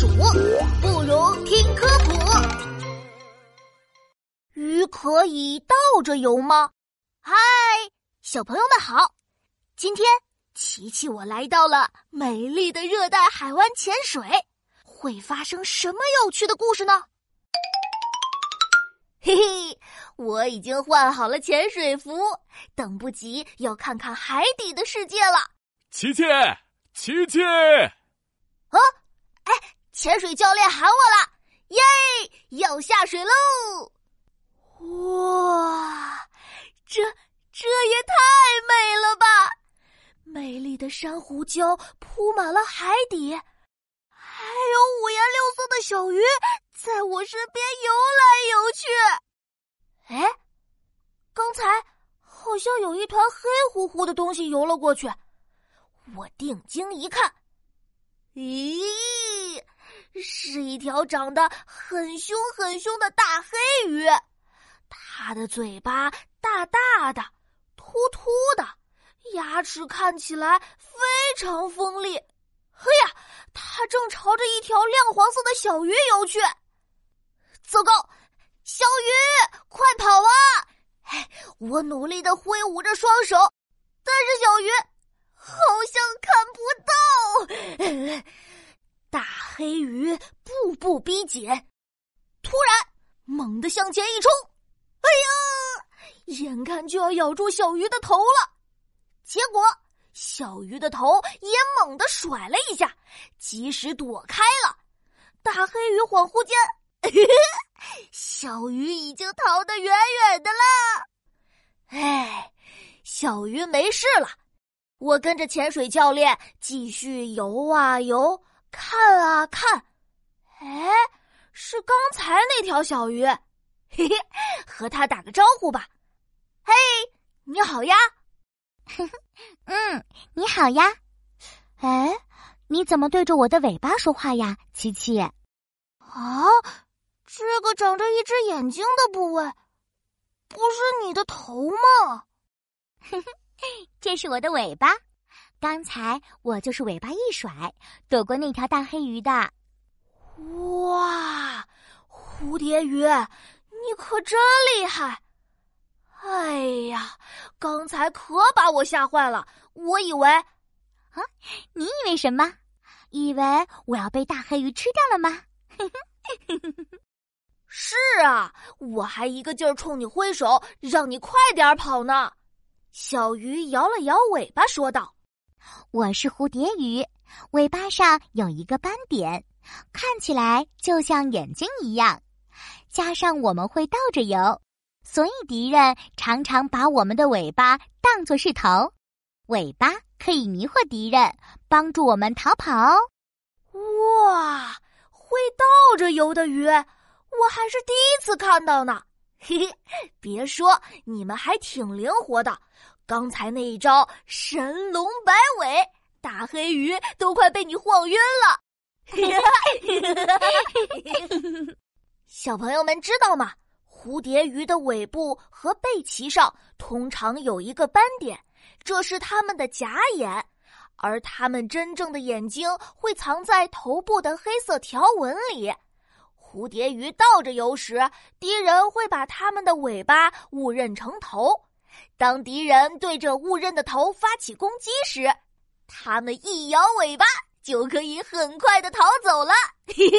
鼠，不如听科普。鱼可以倒着游吗？嗨，小朋友们好！今天琪琪我来到了美丽的热带海湾潜水，会发生什么有趣的故事呢？嘿嘿，我已经换好了潜水服，等不及要看看海底的世界了。琪琪，琪琪！潜水教练喊我了，耶，要下水喽！哇，这这也太美了吧！美丽的珊瑚礁铺满了海底，还有五颜六色的小鱼在我身边游来游去。哎，刚才好像有一团黑乎乎的东西游了过去，我定睛一看，咦，是一条长得很凶很凶的大黑鱼。它的嘴巴大大的、突突的，牙齿看起来非常锋利。嘿呀，它正朝着一条亮黄色的小鱼游去。糟糕，小鱼，快跑啊！我努力的挥舞着双手，但是小鱼好像看不到。大黑鱼步步逼近，突然猛地向前一冲。哎呀！眼看就要咬住小鱼的头了，结果小鱼的头也猛地甩了一下，及时躲开了。大黑鱼恍惚间，小鱼已经逃得远远的了。哎，小鱼没事了。我跟着潜水教练继续游啊游，看啊看。哎，是刚才那条小鱼。嘿嘿，和它打个招呼吧。嘿，你好呀。嗯，你好呀。哎，你怎么对着我的尾巴说话呀，琪琪？啊，这个长着一只眼睛的部位，不是你的头吗？嘿嘿，这是我的尾巴。刚才我就是尾巴一甩，躲过那条大黑鱼的。哇，蝴蝶鱼！你可真厉害！哎呀，刚才可把我吓坏了。我以为，啊，你以为什么？以为我要被大黑鱼吃掉了吗？是啊，我还一个劲儿冲你挥手，让你快点跑呢。小鱼摇了摇尾巴，说道：“我是蝴蝶鱼，尾巴上有一个斑点，看起来就像眼睛一样。”加上我们会倒着游，所以敌人常常把我们的尾巴当作是头。尾巴可以迷惑敌人，帮助我们逃跑。哇，会倒着游的鱼，我还是第一次看到呢。嘿嘿，别说，你们还挺灵活的。刚才那一招神龙摆尾，大黑鱼都快被你晃晕了。小朋友们知道吗？蝴蝶鱼的尾部和背鳍上通常有一个斑点，这是它们的假眼，而它们真正的眼睛会藏在头部的黑色条纹里。蝴蝶鱼倒着游时，敌人会把它们的尾巴误认成头。当敌人对着误认的头发起攻击时，它们一摇尾巴就可以很快的逃走了。嘿嘿。